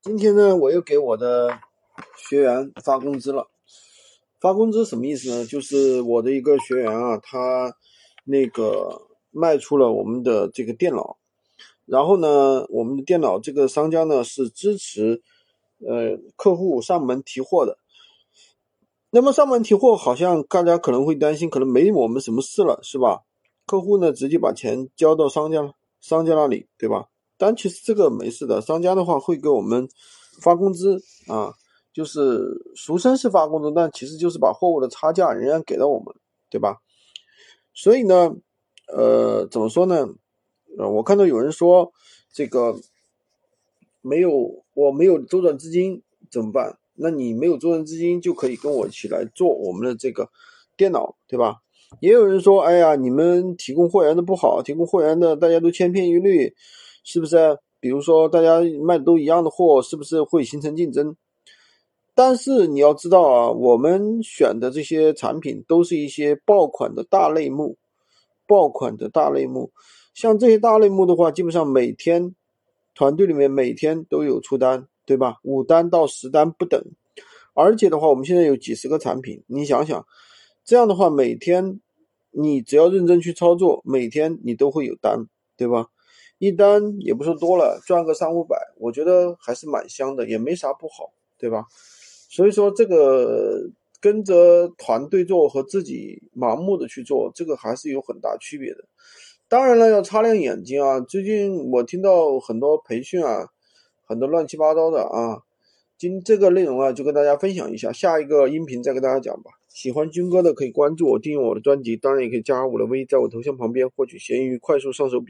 今天呢，我又给我的学员发工资了。发工资什么意思呢？就是我的一个学员啊，他那个卖出了我们的这个电脑，然后呢，我们的电脑这个商家呢是支持呃客户上门提货的。那么上门提货，好像大家可能会担心，可能没我们什么事了，是吧？客户呢直接把钱交到商家商家那里，对吧？但其实这个没事的，商家的话会给我们发工资啊，就是俗称是发工资，但其实就是把货物的差价仍然给到我们，对吧？所以呢，呃，怎么说呢？呃，我看到有人说这个没有我没有周转资金怎么办？那你没有周转资金就可以跟我一起来做我们的这个电脑，对吧？也有人说，哎呀，你们提供货源的不好，提供货源的大家都千篇一律。是不是？比如说，大家卖的都一样的货，是不是会形成竞争？但是你要知道啊，我们选的这些产品都是一些爆款的大类目，爆款的大类目。像这些大类目的话，基本上每天团队里面每天都有出单，对吧？五单到十单不等。而且的话，我们现在有几十个产品，你想想，这样的话，每天你只要认真去操作，每天你都会有单，对吧？一单也不说多了，赚个三五百，我觉得还是蛮香的，也没啥不好，对吧？所以说这个跟着团队做和自己盲目的去做，这个还是有很大区别的。当然了，要擦亮眼睛啊！最近我听到很多培训啊，很多乱七八糟的啊。今这个内容啊，就跟大家分享一下，下一个音频再跟大家讲吧。喜欢军哥的可以关注我，订阅我的专辑，当然也可以加我的微，在我头像旁边获取闲鱼快速上手笔。